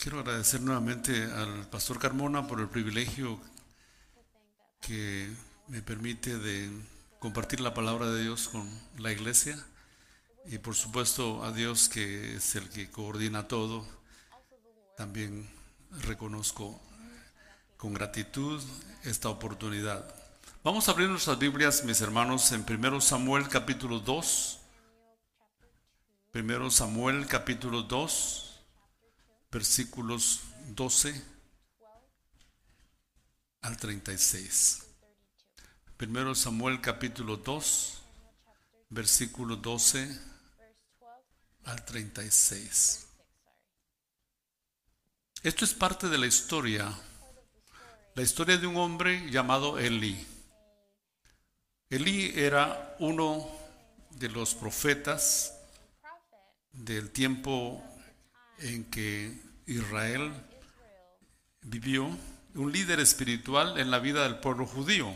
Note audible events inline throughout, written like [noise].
Quiero agradecer nuevamente al pastor Carmona por el privilegio que me permite de compartir la palabra de Dios con la iglesia y por supuesto a Dios que es el que coordina todo. También reconozco con gratitud esta oportunidad. Vamos a abrir nuestras Biblias, mis hermanos, en 1 Samuel capítulo 2. 1 Samuel capítulo 2 versículos 12 al 36. Primero Samuel capítulo 2, versículo 12 al 36. Esto es parte de la historia, la historia de un hombre llamado Elí. Elí era uno de los profetas del tiempo en que Israel vivió, un líder espiritual en la vida del pueblo judío.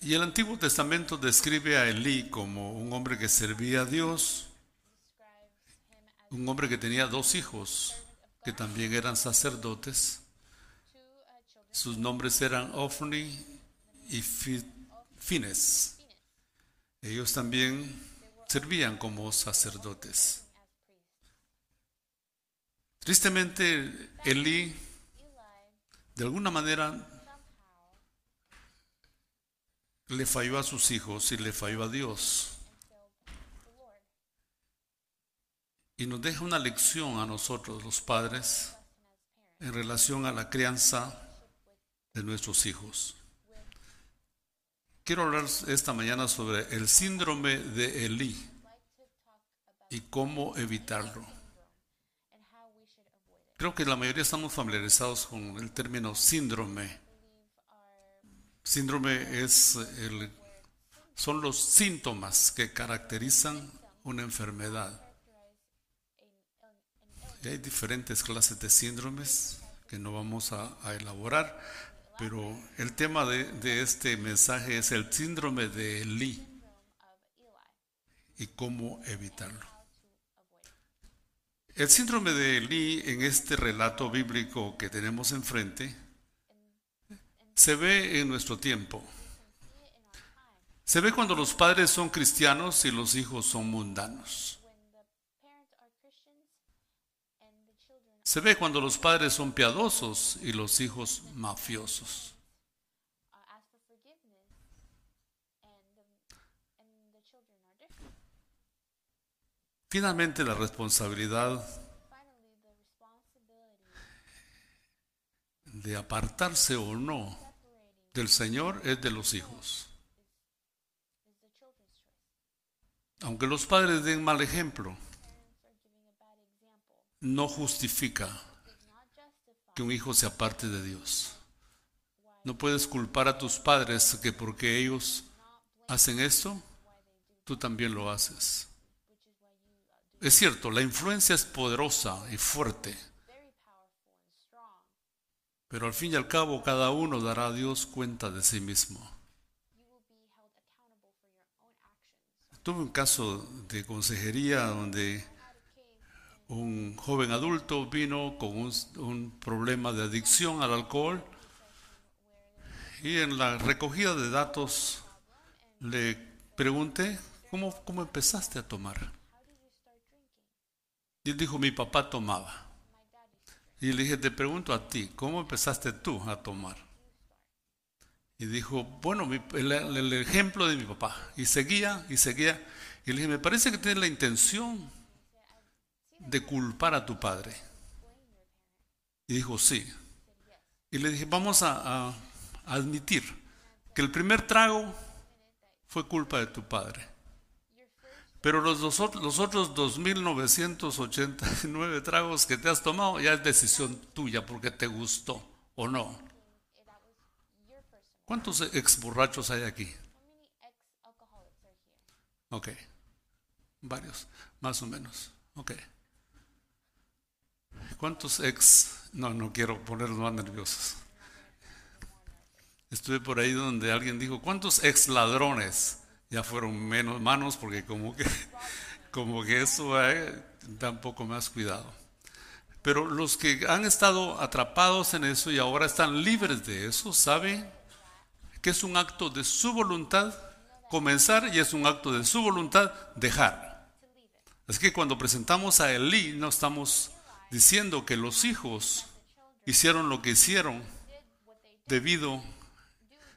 Y el Antiguo Testamento describe a Elí como un hombre que servía a Dios, un hombre que tenía dos hijos que también eran sacerdotes. Sus nombres eran Ofni y Fines. Ellos también servían como sacerdotes. Tristemente, Elí, de alguna manera, le falló a sus hijos y le falló a Dios. Y nos deja una lección a nosotros, los padres, en relación a la crianza de nuestros hijos. Quiero hablar esta mañana sobre el síndrome de Elí y cómo evitarlo. Creo que la mayoría estamos familiarizados con el término síndrome. Síndrome es el, son los síntomas que caracterizan una enfermedad. Hay diferentes clases de síndromes que no vamos a elaborar, pero el tema de, este mensaje es el síndrome de Elí y cómo evitarlo. El síndrome de Elí en este relato bíblico que tenemos enfrente se ve en nuestro tiempo. Se ve cuando los padres son cristianos y los hijos son mundanos. Se ve cuando los padres son piadosos y los hijos mafiosos. Finalmente la responsabilidad de apartarse o no del Señor es de los hijos. Aunque los padres den mal ejemplo, no justifica que un hijo se aparte de Dios. No puedes culpar a tus padres que porque ellos hacen esto, tú también lo haces. Es cierto, la influencia es poderosa y fuerte, pero al fin y al cabo cada uno dará a Dios cuenta de sí mismo. Tuve un caso de consejería donde un joven adulto vino con un, problema de adicción al alcohol y en la recogida de datos le pregunté, ¿cómo, cómo empezaste a tomar? Y él dijo, mi papá tomaba. Y le dije, te pregunto a ti, ¿cómo empezaste tú a tomar? Y dijo, bueno, el, el, ejemplo de mi papá. Y seguía y seguía. Y le dije, me parece que tienes la intención de culpar a tu padre? Y dijo, sí. Y le dije, vamos a, admitir que el primer trago fue culpa de tu padre. Pero los, los otros 2.989 tragos que te has tomado ya es decisión tuya porque te gustó o no. ¿Cuántos ex borrachos hay aquí? Ok, varios, más o menos. Ok. ¿Cuántos ex? No, no quiero ponerlos más nerviosos. Estuve por ahí donde alguien dijo, ¿cuántos ex ladrones? Ya fueron menos manos porque como que, [laughs] como que eso eh, da un poco más cuidado. Pero los que han estado atrapados en eso y ahora están libres de eso, saben que es un acto de su voluntad comenzar y es un acto de su voluntad dejar. Es que cuando presentamos a Elí no estamos diciendo que los hijos hicieron lo que hicieron debido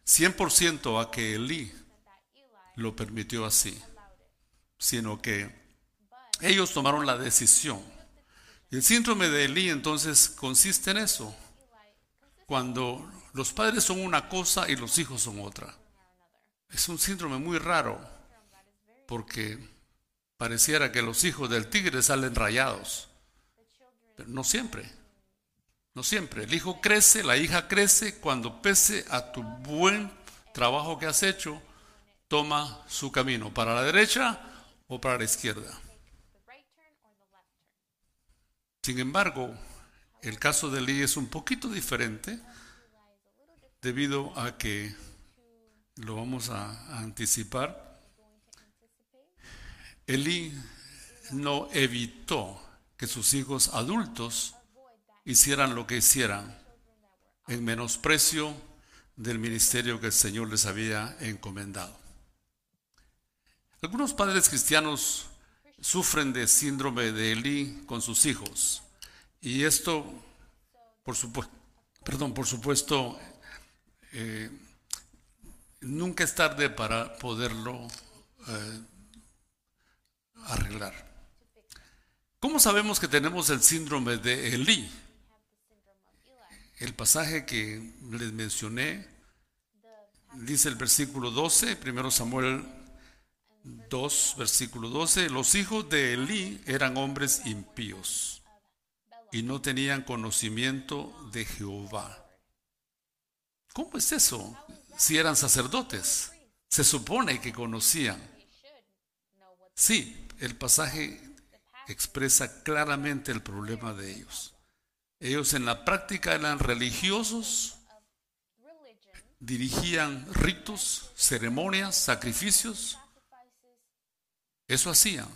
100% a que Elí lo permitió así, sino que ellos tomaron la decisión. el síndrome de Elí entonces consiste en eso, cuando los padres son una cosa y los hijos son otra. Es un síndrome muy raro, porque pareciera que los hijos del tigre salen rayados, no siempre. No siempre. El hijo crece, la hija crece cuando pese a tu buen trabajo que has hecho, toma su camino para la derecha o para la izquierda. Sin embargo, el caso de Lee es un poquito diferente debido a que lo vamos a, anticipar. Elí no evitó que sus hijos adultos hicieran lo que hicieran en menosprecio del ministerio que el Señor les había encomendado. Algunos padres cristianos sufren de síndrome de Elí con sus hijos y esto, por supuesto, perdón, por supuesto, eh, nunca es tarde para poderlo eh, arreglar. ¿Cómo sabemos que tenemos el síndrome de Elí? El pasaje que les mencioné dice el versículo 12, primero Samuel 2, versículo 12, los hijos de Elí eran hombres impíos y no tenían conocimiento de Jehová. ¿Cómo es eso? Si eran sacerdotes, se supone que conocían. Sí, el pasaje expresa claramente el problema de ellos. Ellos en la práctica eran religiosos, dirigían ritos, ceremonias, sacrificios. Eso hacían.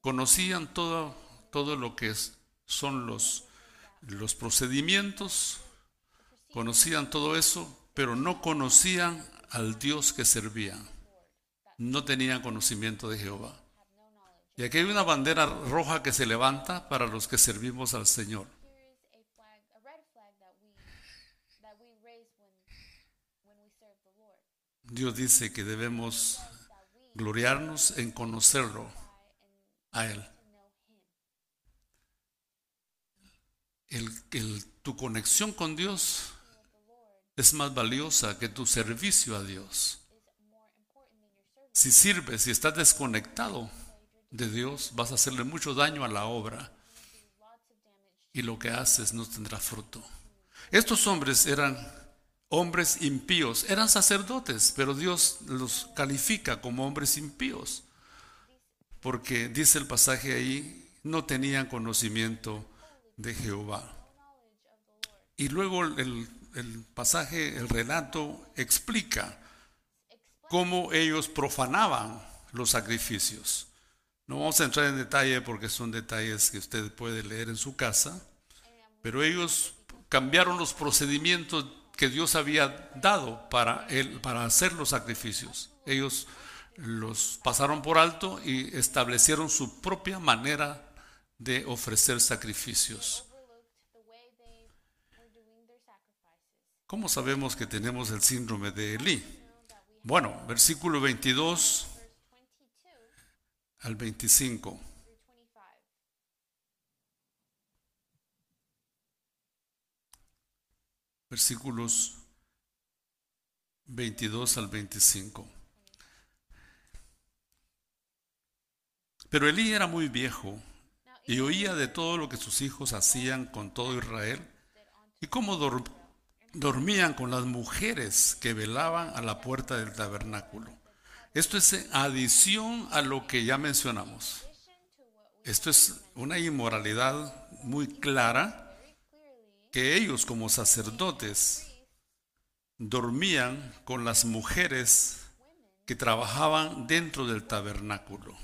Conocían todo, todo lo que son los, los procedimientos, conocían todo eso, pero no conocían al Dios que servían. No tenían conocimiento de Jehová. Y aquí hay una bandera roja que se levanta para los que servimos al Señor. Dios dice que debemos gloriarnos en conocerlo a Él. Tu conexión con Dios es más valiosa que tu servicio a Dios. Si sirves, si estás desconectado de Dios, vas a hacerle mucho daño a la obra y lo que haces no tendrá fruto. Estos hombres eran hombres impíos. Eran sacerdotes, pero Dios los califica como hombres impíos. Porque dice el pasaje ahí, no tenían conocimiento de Jehová. Y luego el, pasaje, el relato explica cómo ellos profanaban los sacrificios. No vamos a entrar en detalle porque son detalles que usted puede leer en su casa, pero ellos cambiaron los procedimientos que Dios había dado para, él, para hacer los sacrificios. Ellos los pasaron por alto y establecieron su propia manera de ofrecer sacrificios. ¿Cómo sabemos que tenemos el síndrome de Elí? Bueno, versículo 22 al 25. versículos 22 al 25. Pero Elí era muy viejo y oía de todo lo que sus hijos hacían con todo Israel y cómo dormían con las mujeres que velaban a la puerta del tabernáculo. Esto es adición a lo que ya mencionamos. Esto es una inmoralidad muy clara que ellos como sacerdotes dormían con las mujeres que trabajaban dentro del tabernáculo.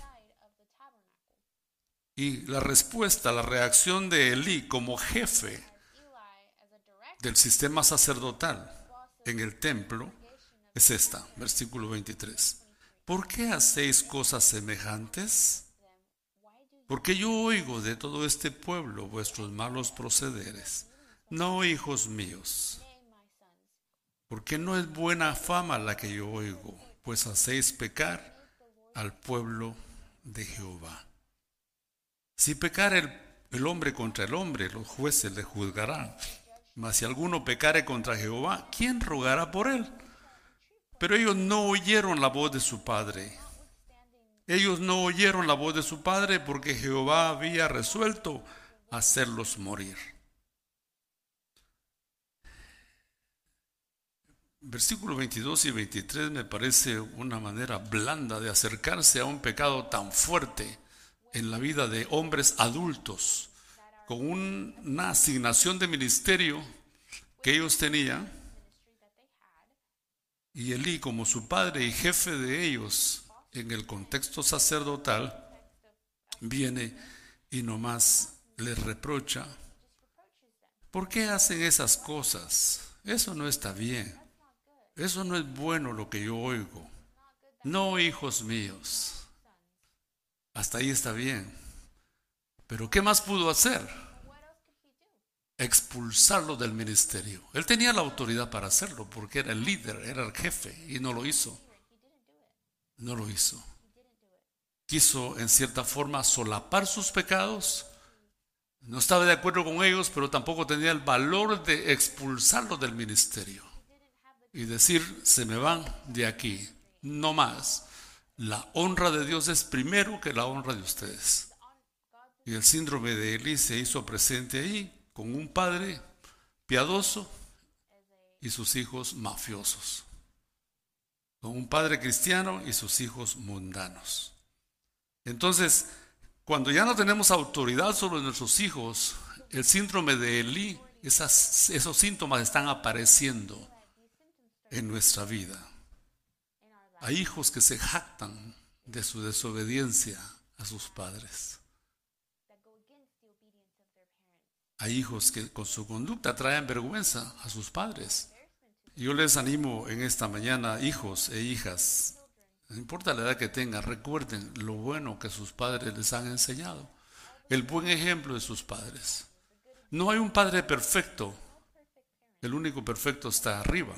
Y la respuesta, la reacción de Elí como jefe del sistema sacerdotal en el templo es esta, versículo 23. ¿Por qué hacéis cosas semejantes? Porque yo oigo de todo este pueblo vuestros malos procederes. No, hijos míos, porque no es buena fama la que yo oigo, pues hacéis pecar al pueblo de Jehová. Si pecar el, el hombre contra el hombre, los jueces le juzgarán. Mas si alguno pecare contra Jehová, ¿quién rogará por él? Pero ellos no oyeron la voz de su padre. Ellos no oyeron la voz de su padre porque Jehová había resuelto hacerlos morir. Versículos 22 y 23 me parece una manera blanda de acercarse a un pecado tan fuerte en la vida de hombres adultos, con una asignación de ministerio que ellos tenían, y Elí como su padre y jefe de ellos en el contexto sacerdotal, viene y nomás les reprocha, ¿por qué hacen esas cosas? Eso no está bien. Eso no es bueno lo que yo oigo. No, hijos míos. Hasta ahí está bien. Pero ¿qué más pudo hacer? Expulsarlo del ministerio. Él tenía la autoridad para hacerlo porque era el líder, era el jefe y no lo hizo. No lo hizo. Quiso en cierta forma solapar sus pecados. No estaba de acuerdo con ellos, pero tampoco tenía el valor de expulsarlo del ministerio y decir, se me van de aquí, no más. La honra de Dios es primero que la honra de ustedes. Y el síndrome de Elí se hizo presente ahí con un padre piadoso y sus hijos mafiosos. Con un padre cristiano y sus hijos mundanos. Entonces, cuando ya no tenemos autoridad sobre nuestros hijos, el síndrome de Elí, esos síntomas están apareciendo en nuestra vida. Hay hijos que se jactan de su desobediencia a sus padres. Hay hijos que con su conducta traen vergüenza a sus padres. Yo les animo en esta mañana, hijos e hijas, no importa la edad que tengan, recuerden lo bueno que sus padres les han enseñado, el buen ejemplo de sus padres. No hay un padre perfecto, el único perfecto está arriba.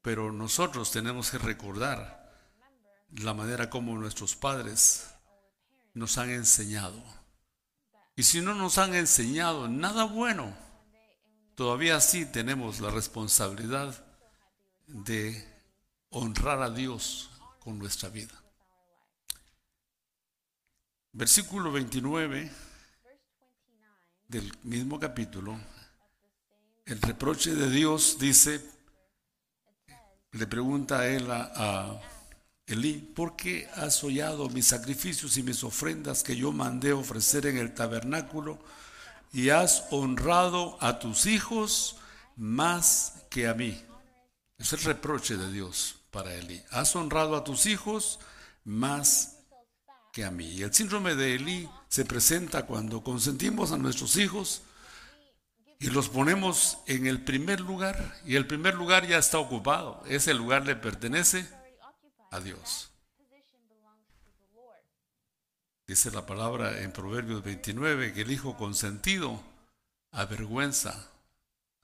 Pero nosotros tenemos que recordar la manera como nuestros padres nos han enseñado. Y si no nos han enseñado nada bueno, todavía sí tenemos la responsabilidad de honrar a Dios con nuestra vida. Versículo 29 del mismo capítulo, el reproche de Dios dice, le pregunta a él a, Elí, ¿por qué has hollado mis sacrificios y mis ofrendas que yo mandé ofrecer en el tabernáculo y has honrado a tus hijos más que a mí? Es el reproche de Dios para Elí. Has honrado a tus hijos más que a mí. Y el síndrome de Elí se presenta cuando consentimos a nuestros hijos y los ponemos en el primer lugar y el primer lugar ya está ocupado. Ese lugar le pertenece a Dios. Dice la palabra en Proverbios 29 que el hijo consentido avergüenza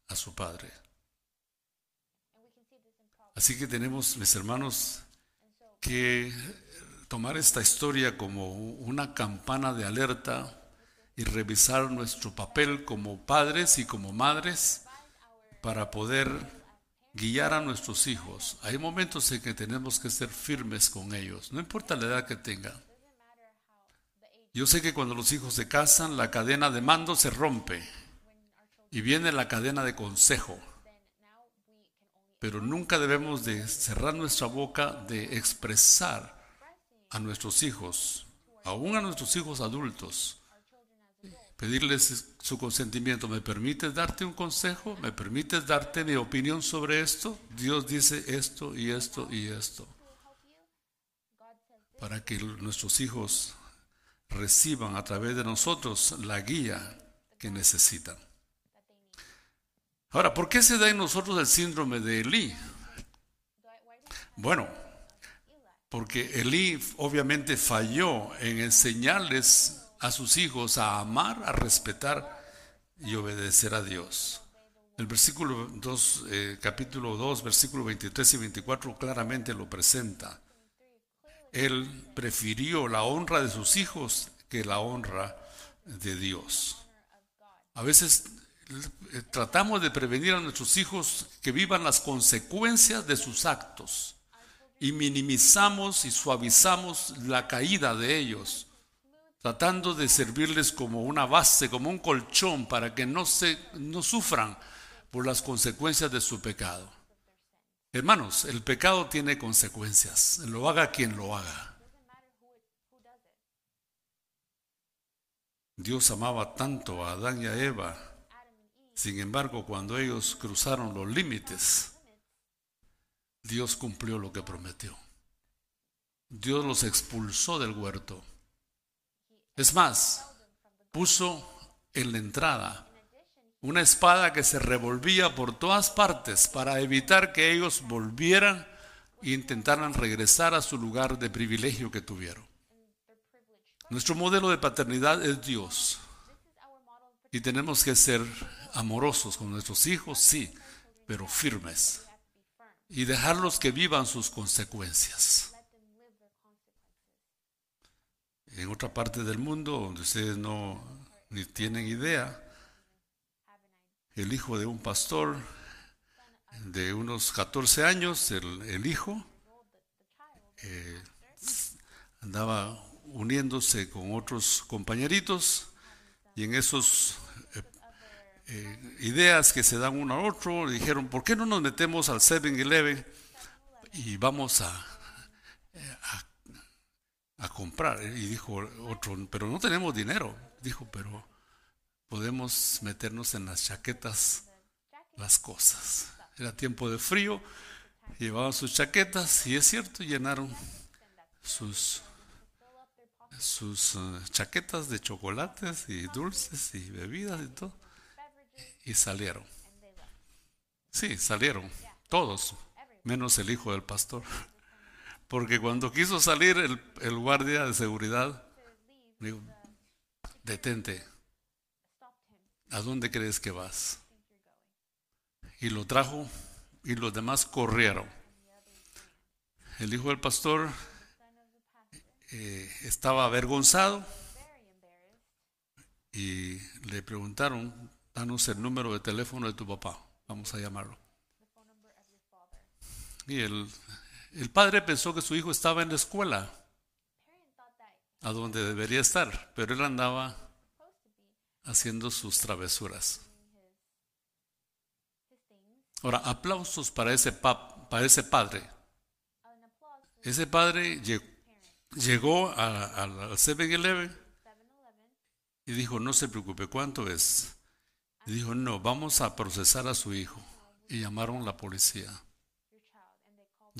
a su padre. Así que tenemos, mis hermanos, que tomar esta historia como una campana de alerta y revisar nuestro papel como padres y como madres para poder guiar a nuestros hijos. Hay momentos en que tenemos que ser firmes con ellos, no importa la edad que tengan. Yo sé que cuando los hijos se casan, la cadena de mando se rompe y viene la cadena de consejo. Pero nunca debemos de cerrar nuestra boca de expresar a nuestros hijos, aún a nuestros hijos adultos, pedirles su consentimiento. ¿Me permites darte un consejo? ¿Me permites darte mi opinión sobre esto? Dios dice esto y esto y esto. Para que nuestros hijos reciban a través de nosotros la guía que necesitan. Ahora, ¿por qué se da en nosotros el síndrome de Elí? Bueno, porque Elí obviamente falló en enseñarles a sus hijos a amar, a respetar y obedecer a Dios. El versículo 2, eh, capítulo 2, versículo 23 y 24 claramente lo presenta. Él prefirió la honra de sus hijos que la honra de Dios. A veces eh, tratamos de prevenir a nuestros hijos que vivan las consecuencias de sus actos y minimizamos y suavizamos la caída de ellos, tratando de servirles como una base, como un colchón para que no, se, no sufran por las consecuencias de su pecado. Hermanos, el pecado tiene consecuencias, lo haga quien lo haga. Dios amaba tanto a Adán y a Eva sin embargo, cuando ellos cruzaron los límites, Dios cumplió lo que prometió. Dios los expulsó del huerto. Es más, puso en la entrada una espada que se revolvía por todas partes para evitar que ellos volvieran e intentaran regresar a su lugar de privilegio que tuvieron. Nuestro modelo de paternidad es Dios. Y tenemos que ser amorosos con nuestros hijos, sí, pero firmes. Y dejarlos que vivan sus consecuencias. En otra parte del mundo, donde ustedes no ni tienen idea, el hijo de un pastor de unos 14 años, el, hijo, eh, andaba uniéndose con otros compañeritos y en esos eh, ideas que se dan uno a otro, dijeron, ¿por qué no nos metemos al 7-Eleven y vamos a, comprar? Y dijo otro, pero no tenemos dinero. Dijo, pero podemos meternos en las chaquetas las cosas. Era tiempo de frío, llevaban sus chaquetas y es cierto, llenaron sus sus eh, chaquetas de chocolates y dulces y bebidas y todo y salieron. Sí, salieron, todos, menos el hijo del pastor. Porque cuando quiso salir el, guardia de seguridad, dijo, detente, ¿a dónde crees que vas? Y lo trajo y los demás corrieron. El hijo del pastor eh, estaba avergonzado y le preguntaron, Danos el número de teléfono de tu papá, vamos a llamarlo. Y el, el padre pensó que su hijo estaba en la escuela, a donde debería estar, pero él andaba haciendo sus travesuras. Ahora, aplausos para ese, para ese padre. Ese padre llegó al 7-Eleven y dijo, no se preocupe, ¿cuánto es? Y dijo, no, vamos a procesar a su hijo. Y llamaron a la policía.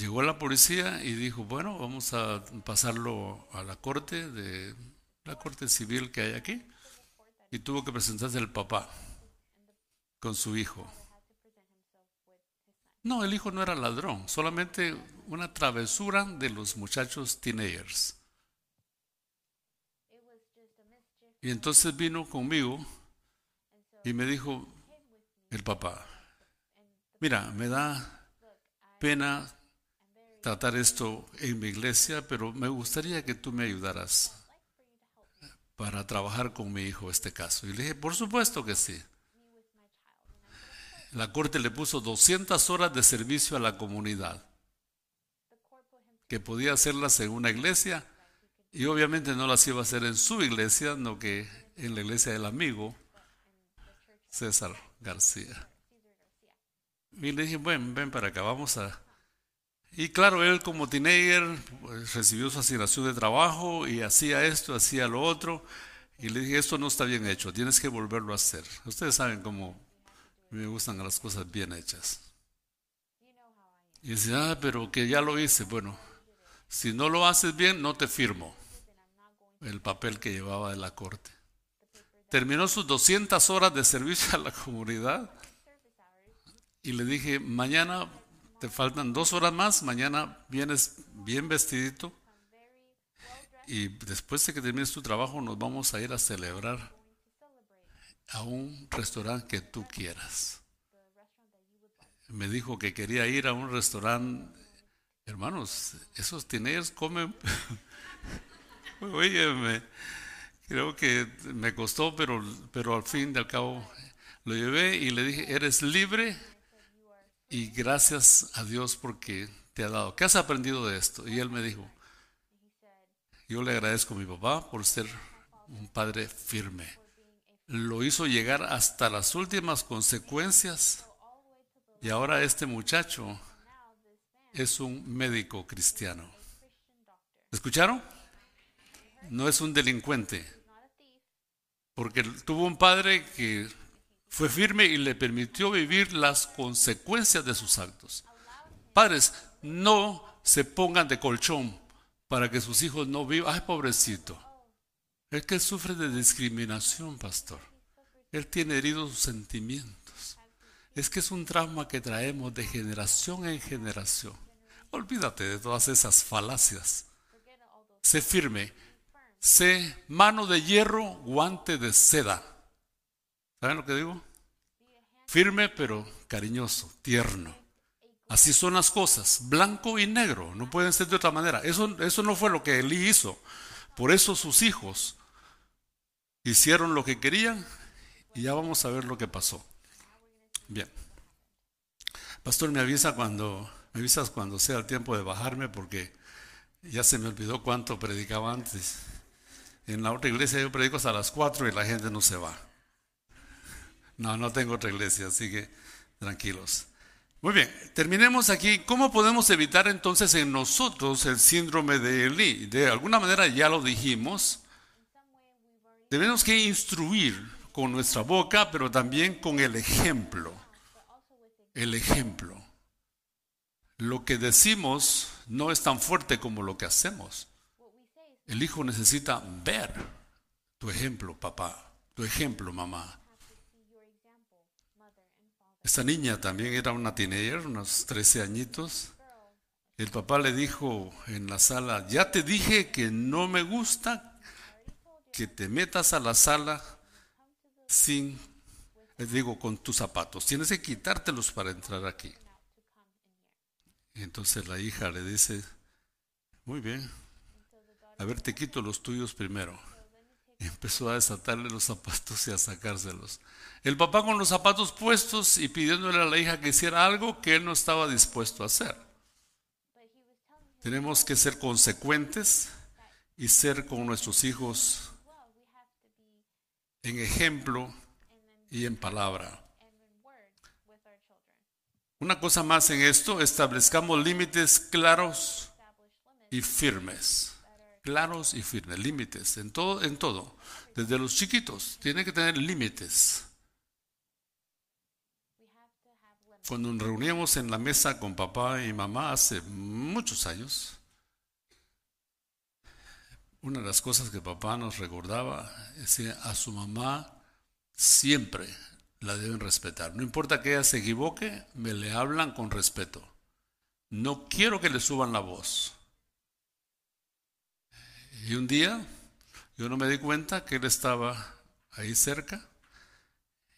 Llegó la policía y dijo, bueno, vamos a pasarlo a la corte de la corte civil que hay aquí. Y tuvo que presentarse el papá con su hijo. No, el hijo no era ladrón, solamente una travesura de los muchachos teenagers. Y entonces vino conmigo y me dijo el papá, mira, me da pena tratar esto en mi iglesia, pero me gustaría que tú me ayudaras para trabajar con mi hijo este caso. Y le dije, por supuesto que sí. La corte le puso 200 horas de servicio a la comunidad, que podía hacerlas en una iglesia y obviamente no las iba a hacer en su iglesia, no que en la iglesia del amigo César García. Y le dije, bueno, ven para acá, vamos a... Y claro, él como teenager pues, recibió su asignación de trabajo y hacía esto, hacía lo otro. Y le dije, esto no está bien hecho, tienes que volverlo a hacer. Ustedes saben cómo me gustan las cosas bien hechas. Y dice, ah, pero que ya lo hice. Bueno, si no lo haces bien, no te firmo. el papel que llevaba de la corte. Terminó sus 200 horas de servicio a la comunidad y le dije, mañana te faltan dos horas más, mañana vienes bien vestidito y después de que termines tu trabajo nos vamos a ir a celebrar a un restaurante que tú quieras. Me dijo que quería ir a un restaurante. Hermanos, esos teenagers comen. [laughs] Oye, creo que me costó, pero, pero al fin y al cabo lo llevé y le dije, eres libre y gracias a Dios porque te ha dado. ¿Qué has aprendido de esto? Y él me dijo, yo le agradezco a mi papá por ser un padre firme. Lo hizo llegar hasta las últimas consecuencias y ahora este muchacho es un médico cristiano. ¿Escucharon? No es un delincuente, porque tuvo un padre que fue firme y le permitió vivir las consecuencias de sus actos. Padres, no se pongan de colchón para que sus hijos no vivan. Ay, pobrecito. Es que sufre de discriminación, pastor. Él tiene heridos sentimientos. Es que es un trauma que traemos de generación en generación. Olvídate de todas esas falacias. Sé firme. Sé mano de hierro, guante de seda. ¿Saben lo que digo? Firme pero cariñoso, tierno. Así son las cosas, blanco y negro, no pueden ser de otra manera. Eso, eso no fue lo que Elí hizo. Por eso sus hijos hicieron lo que querían y ya vamos a ver lo que pasó. Bien. Pastor, me avisa cuando me avisas cuando sea el tiempo de bajarme porque ya se me olvidó cuánto predicaba antes. En la otra iglesia yo predico hasta las 4 y la gente no se va. No, no tengo otra iglesia, así que tranquilos. Muy bien, terminemos aquí. ¿Cómo podemos evitar entonces en nosotros el síndrome de Eli? De alguna manera ya lo dijimos. Tenemos que instruir con nuestra boca, pero también con el ejemplo. El ejemplo. Lo que decimos no es tan fuerte como lo que hacemos. El hijo necesita ver tu ejemplo, papá, tu ejemplo, mamá. Esta niña también era una teenager, unos 13 añitos. El papá le dijo en la sala, ya te dije que no me gusta que te metas a la sala sin, les digo, con tus zapatos. Tienes que quitártelos para entrar aquí. entonces la hija le dice, muy bien, a ver, te quito los tuyos primero. empezó a desatarle los zapatos y a sacárselos. El papá con los zapatos puestos y pidiéndole a la hija que hiciera algo que él no estaba dispuesto a hacer. Tenemos que ser consecuentes y ser con nuestros hijos en ejemplo y en palabra. Una cosa más en esto, establezcamos límites claros y firmes. Claros y firmes, límites en todo, en todo. Desde los chiquitos, tienen que tener límites. Cuando nos reuníamos en la mesa con papá y mamá hace muchos años, una de las cosas que papá nos recordaba es que a su mamá siempre la deben respetar. No importa que ella se equivoque, me le hablan con respeto. No quiero que le suban la voz. Y un día yo no me di cuenta que él estaba ahí cerca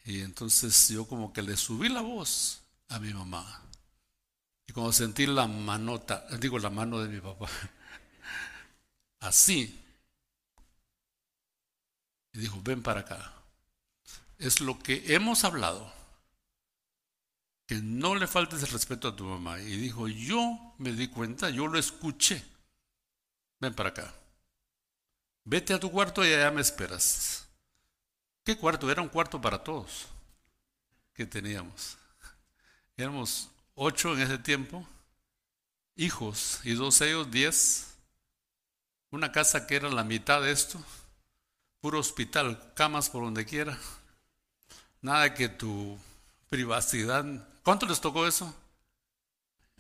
y entonces yo como que le subí la voz a mi mamá. Y cuando sentí la manota, digo la mano de mi papá, [laughs] así, y dijo, ven para acá. Es lo que hemos hablado, que no le faltes el respeto a tu mamá. Y dijo, yo me di cuenta, yo lo escuché. Ven para acá. Vete a tu cuarto y allá me esperas. ¿Qué cuarto? Era un cuarto para todos que teníamos. Éramos ocho en ese tiempo, hijos, y dos ellos, diez. Una casa que era la mitad de esto, puro hospital, camas por donde quiera. Nada que tu privacidad. ¿Cuánto les tocó eso?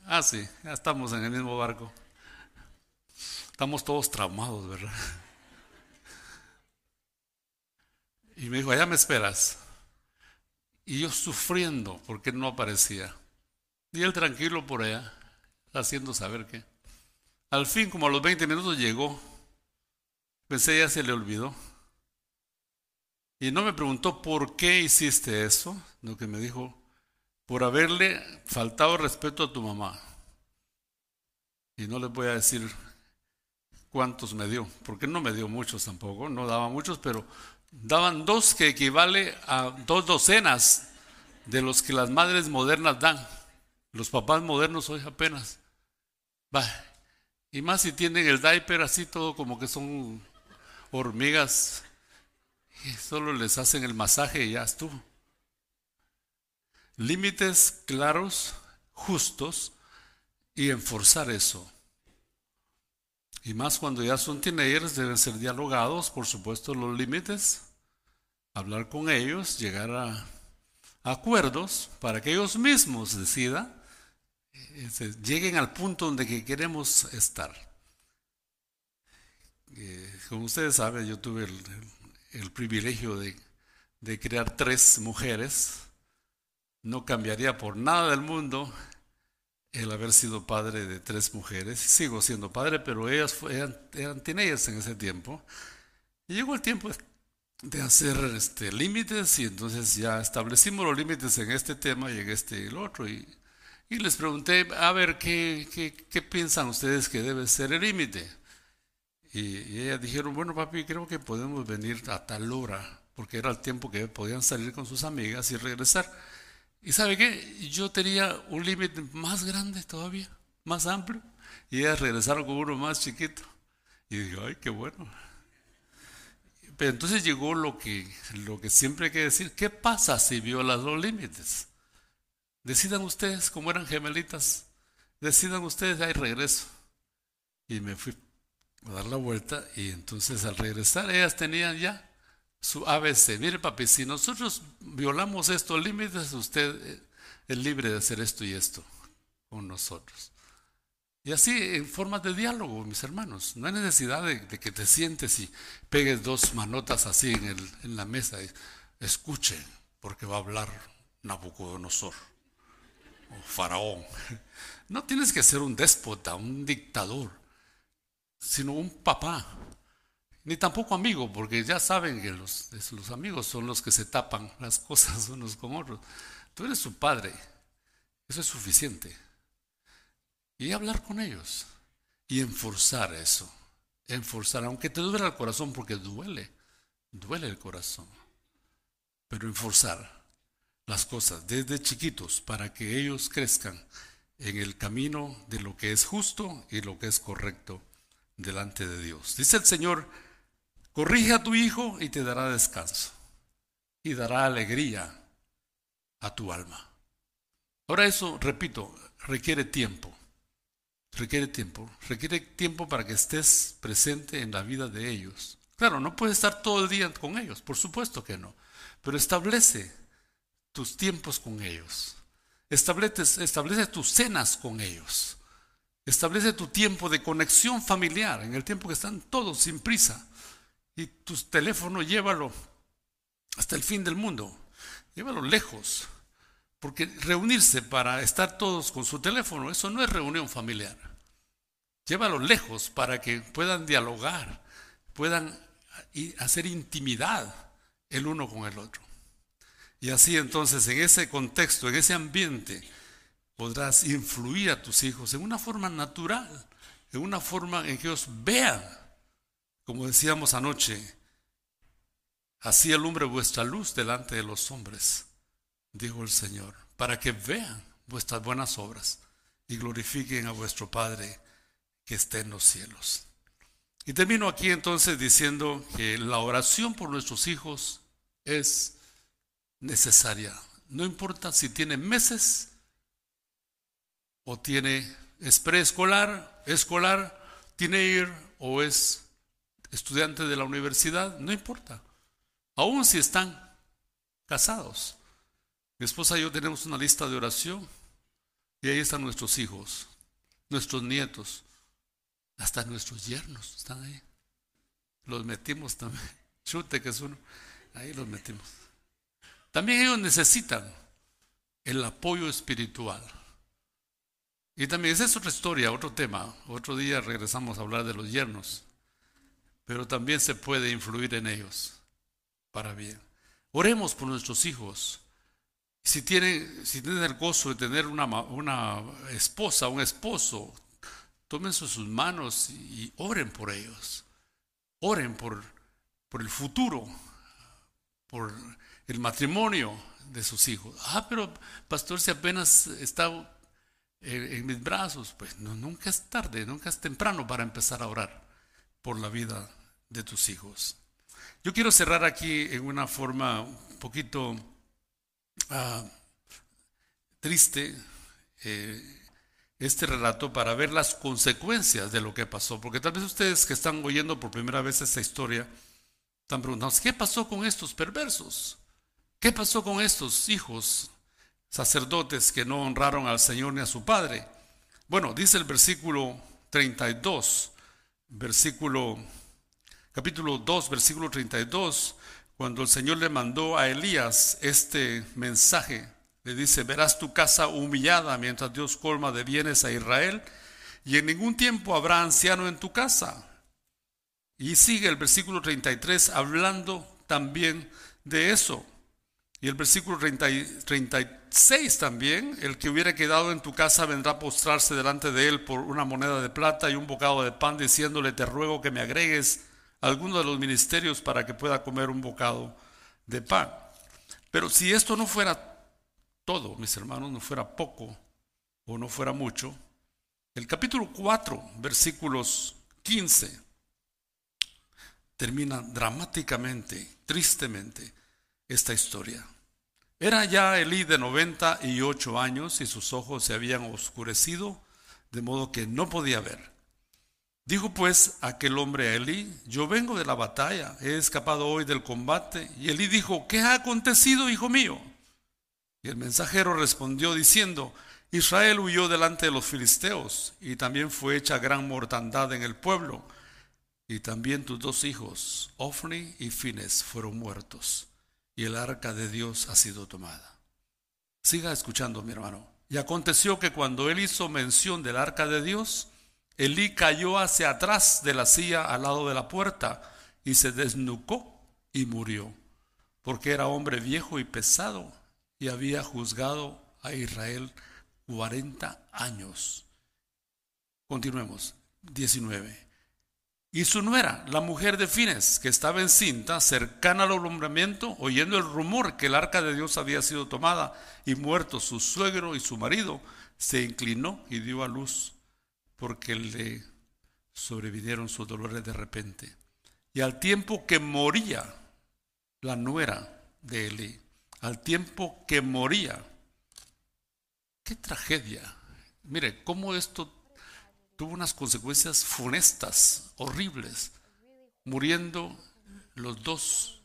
Ah, sí, ya estamos en el mismo barco. Estamos todos traumados, ¿verdad? Y me dijo, allá me esperas. Y yo sufriendo porque no aparecía. Y él tranquilo por allá, haciendo saber que. Al fin, como a los 20 minutos llegó. Pensé ya se le olvidó. Y no me preguntó por qué hiciste eso, lo que me dijo, por haberle faltado respeto a tu mamá. Y no les voy a decir cuántos me dio, porque no me dio muchos tampoco, no daba muchos, pero daban dos que equivale a dos docenas de los que las madres modernas dan. Los papás modernos hoy apenas. Va. Y más si tienen el diaper así todo como que son hormigas y solo les hacen el masaje y ya estuvo. Límites claros, justos y enforzar eso. Y más cuando ya son teenagers, deben ser dialogados, por supuesto, los límites, hablar con ellos, llegar a, acuerdos para que ellos mismos decidan, eh, lleguen al punto donde que queremos estar. Eh, como ustedes saben, yo tuve el, privilegio de, de crear tres mujeres. No cambiaría por nada del mundo el haber sido padre de tres mujeres. Sigo siendo padre, pero ellas eran, eran teenagers en ese tiempo. Y llegó el tiempo de hacer este, límites y entonces ya establecimos los límites en este tema y en este y el otro. Y, les pregunté, a ver, ¿qué, qué, qué piensan ustedes que debe ser el límite? Y, y, ellas dijeron, bueno papi, creo que podemos venir a tal hora, porque era el tiempo que podían salir con sus amigas y regresar. ¿Y sabe qué? Yo tenía un límite más grande todavía, más amplio, y ellas regresaron con uno más chiquito. Y dije, ay, qué bueno. Pero entonces llegó lo que, lo que siempre hay que decir, ¿qué pasa si violas los límites? Decidan ustedes, como eran gemelitas, decidan ustedes, hay regreso. Y me fui a dar la vuelta y entonces al regresar ellas tenían ya su ABC. Mire, papi, si nosotros violamos estos límites, usted eh, es libre de hacer esto y esto con nosotros. Y así, en formas de diálogo, mis hermanos. No hay necesidad de, que te sientes y pegues dos manotas así en, la mesa y escuchen, porque va a hablar Nabucodonosor o Faraón. No tienes que ser un déspota, un dictador, sino un papá ni tampoco amigo, porque ya saben que los, amigos son los que se tapan las cosas [laughs] unos con otros. Tú eres su padre, eso es suficiente. Y hablar con ellos y enforzar eso, enforzar, aunque te duele el corazón, porque duele, duele el corazón, pero enforzar las cosas desde chiquitos para que ellos crezcan en el camino de lo que es justo y lo que es correcto delante de Dios. Dice el Señor, Corrige a tu hijo y te dará descanso y dará alegría a tu alma. Ahora eso, repito, requiere tiempo. Requiere tiempo. Requiere tiempo para que estés presente en la vida de ellos. Claro, no puedes estar todo el día con ellos, por supuesto que no. Pero establece tus tiempos con ellos. Establece, establece tus cenas con ellos. Establece tu tiempo de conexión familiar, en el tiempo que están todos sin prisa. Y tu teléfono llévalo hasta el fin del mundo. Llévalo lejos. Porque reunirse para estar todos con su teléfono, eso no es reunión familiar. Llévalo lejos para que puedan dialogar, puedan hacer intimidad el uno con el otro. Y así entonces en ese contexto, en ese ambiente, podrás influir a tus hijos en una forma natural, en una forma en que ellos vean como decíamos anoche, así alumbre vuestra luz delante de los hombres, dijo el Señor, para que vean vuestras buenas obras y glorifiquen a vuestro Padre que esté en los cielos. Y termino aquí entonces diciendo que la oración por nuestros hijos es necesaria. No importa si tiene meses o tiene es preescolar, escolar, ir o es estudiantes de la universidad, no importa. Aún si están casados. Mi esposa y yo tenemos una lista de oración y ahí están nuestros hijos, nuestros nietos, hasta nuestros yernos están ahí. Los metimos también. [laughs] Chute que es uno. ahí los metimos. También ellos necesitan el apoyo espiritual. Y también esa es otra historia, otro tema. Otro día regresamos a hablar de los yernos. Pero también se puede influir en ellos para bien. Oremos por nuestros hijos. Si tienen, el gozo de tener una, esposa, un esposo, tomen sus manos y oren por ellos. Oren por, el futuro, por el matrimonio de sus hijos. Ah, pero pastor, si apenas está en, mis brazos, pues nunca es tarde, nunca es temprano para empezar a orar por la vida de tus hijos. Yo quiero cerrar aquí en una forma un poquito ah, triste eh, este relato para ver las consecuencias de lo que pasó, porque tal vez ustedes que están oyendo por primera vez esta historia están preguntando, ¿qué pasó con estos perversos? ¿Qué pasó con estos hijos sacerdotes que no honraron al Señor ni a su Padre? Bueno, dice el versículo 32, versículo, capítulo 2, versículo 32, cuando el Señor le mandó a Elías este mensaje, le dice, verás tu casa humillada mientras Dios colma de bienes a Israel, y en ningún tiempo habrá anciano en tu casa. Y sigue el versículo 33 hablando también de eso. Y el versículo 36 también, el que hubiera quedado en tu casa vendrá a postrarse delante de él por una moneda de plata y un bocado de pan, diciéndole, te ruego que me agregues alguno de los ministerios para que pueda comer un bocado de pan. Pero si esto no fuera todo, mis hermanos, no fuera poco o no fuera mucho, el capítulo 4, versículos 15, termina dramáticamente, tristemente esta historia. Era ya Elí de 98 años y sus ojos se habían oscurecido, de modo que no podía ver. Dijo pues aquel hombre a Elí, yo vengo de la batalla, he escapado hoy del combate. Y Elí dijo, ¿qué ha acontecido, hijo mío? Y el mensajero respondió diciendo, Israel huyó delante de los filisteos y también fue hecha gran mortandad en el pueblo. Y también tus dos hijos, Ofni y Fines, fueron muertos y el arca de Dios ha sido tomada. Siga escuchando, mi hermano. Y aconteció que cuando él hizo mención del arca de Dios, Elí cayó hacia atrás de la silla al lado de la puerta y se desnucó y murió, porque era hombre viejo y pesado y había juzgado a Israel cuarenta años. Continuemos. 19. Y su nuera, la mujer de Fines, que estaba encinta, cercana al alumbramiento, oyendo el rumor que el arca de Dios había sido tomada y muerto su suegro y su marido, se inclinó y dio a luz, porque le sobrevivieron sus dolores de repente. Y al tiempo que moría la nuera de Eli, al tiempo que moría, qué tragedia. Mire, cómo esto tuvo unas consecuencias funestas, horribles, muriendo los dos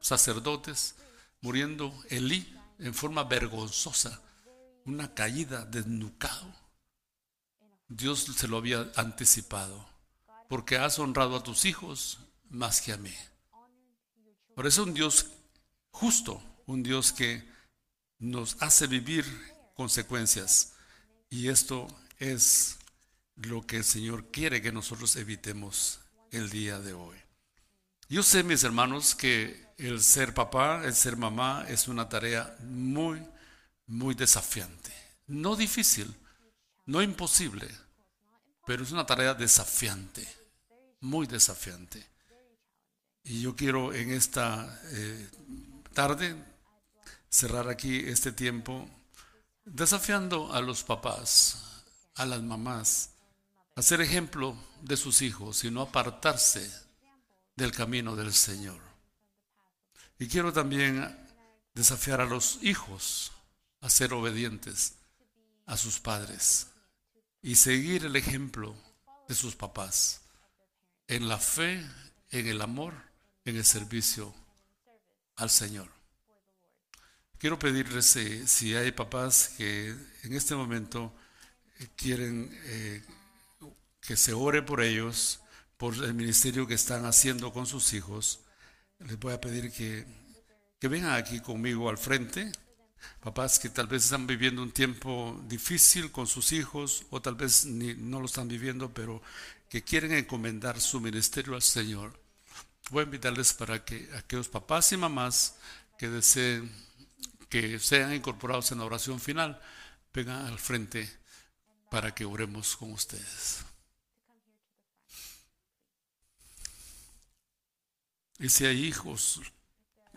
sacerdotes, muriendo Elí en forma vergonzosa, una caída desnucado. Dios se lo había anticipado, porque has honrado a tus hijos más que a mí. Por eso un Dios justo, un Dios que nos hace vivir consecuencias. Y esto es lo que el Señor quiere que nosotros evitemos el día de hoy. Yo sé, mis hermanos, que el ser papá, el ser mamá es una tarea muy, muy desafiante. No difícil, no imposible, pero es una tarea desafiante, muy desafiante. Y yo quiero en esta eh, tarde cerrar aquí este tiempo desafiando a los papás, a las mamás, a ser ejemplo de sus hijos y no apartarse del camino del Señor. Y quiero también desafiar a los hijos a ser obedientes a sus padres y seguir el ejemplo de sus papás en la fe, en el amor, en el servicio al Señor. Quiero pedirles si, hay papás que en este momento quieren eh, que se ore por ellos, por el ministerio que están haciendo con sus hijos. Les voy a pedir que que vengan aquí conmigo al frente. Papás que tal vez están viviendo un tiempo difícil con sus hijos o tal vez ni, no lo están viviendo, pero que quieren encomendar su ministerio al Señor. Voy a invitarles para que aquellos papás y mamás que deseen que sean incorporados en la oración final vengan al frente para que oremos con ustedes. Y si hay hijos,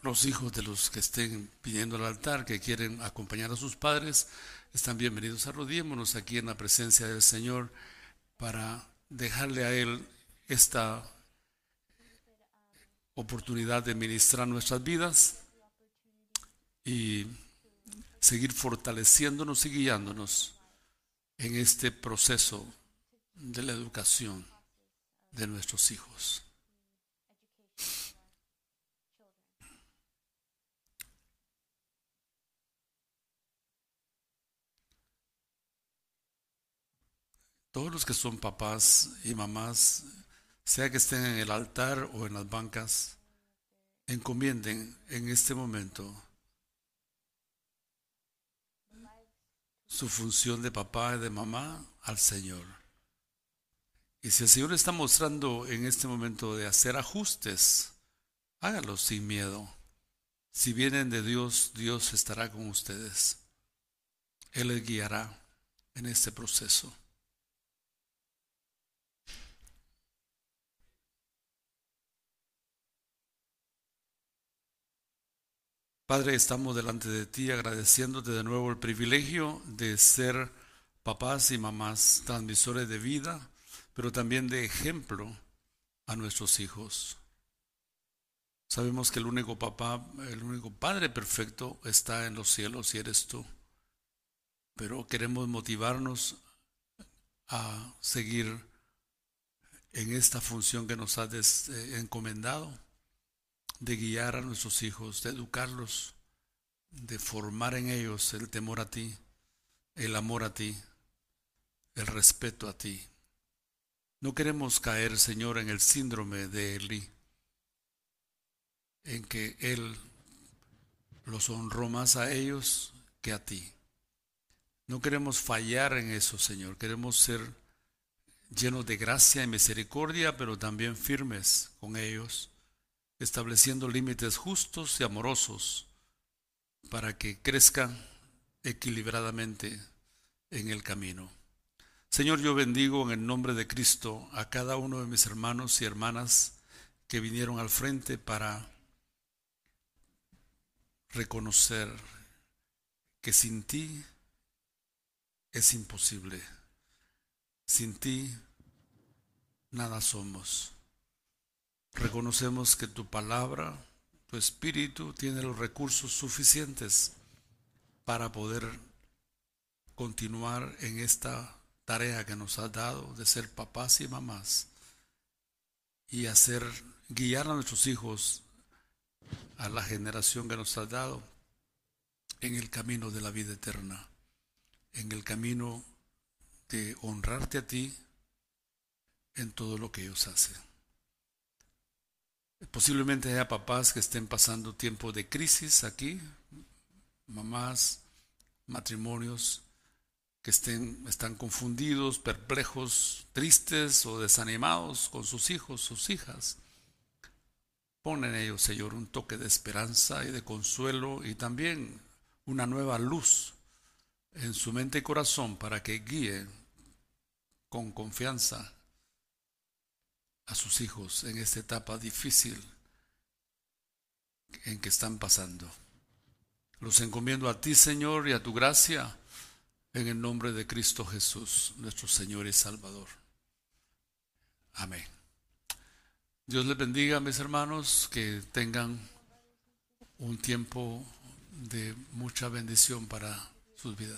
los hijos de los que estén pidiendo al altar, que quieren acompañar a sus padres, están bienvenidos. Arrodillémonos aquí en la presencia del Señor para dejarle a Él esta oportunidad de ministrar nuestras vidas y seguir fortaleciéndonos y guiándonos en este proceso de la educación de nuestros hijos. Todos los que son papás y mamás, sea que estén en el altar o en las bancas, encomienden en este momento su función de papá y de mamá al Señor. Y si el Señor está mostrando en este momento de hacer ajustes, hágalos sin miedo. Si vienen de Dios, Dios estará con ustedes. Él les guiará en este proceso. Padre, estamos delante de ti agradeciéndote de nuevo el privilegio de ser papás y mamás transmisores de vida, pero también de ejemplo a nuestros hijos. Sabemos que el único papá, el único padre perfecto está en los cielos y eres tú. Pero queremos motivarnos a seguir en esta función que nos has eh, encomendado de guiar a nuestros hijos, de educarlos, de formar en ellos el temor a ti, el amor a ti, el respeto a ti. No queremos caer, Señor, en el síndrome de Eli, en que Él los honró más a ellos que a ti. No queremos fallar en eso, Señor. Queremos ser llenos de gracia y misericordia, pero también firmes con ellos estableciendo límites justos y amorosos para que crezcan equilibradamente en el camino. Señor, yo bendigo en el nombre de Cristo a cada uno de mis hermanos y hermanas que vinieron al frente para reconocer que sin ti es imposible. Sin ti nada somos. Reconocemos que tu palabra, tu espíritu tiene los recursos suficientes para poder continuar en esta tarea que nos has dado de ser papás y mamás y hacer guiar a nuestros hijos a la generación que nos has dado en el camino de la vida eterna, en el camino de honrarte a ti en todo lo que ellos hacen. Posiblemente haya papás que estén pasando tiempo de crisis aquí, mamás, matrimonios que estén, están confundidos, perplejos, tristes o desanimados con sus hijos, sus hijas. Pon en ellos, Señor, un toque de esperanza y de consuelo y también una nueva luz en su mente y corazón para que guíe con confianza a sus hijos en esta etapa difícil en que están pasando. Los encomiendo a ti, Señor, y a tu gracia, en el nombre de Cristo Jesús, nuestro Señor y Salvador. Amén. Dios les bendiga, mis hermanos, que tengan un tiempo de mucha bendición para sus vidas.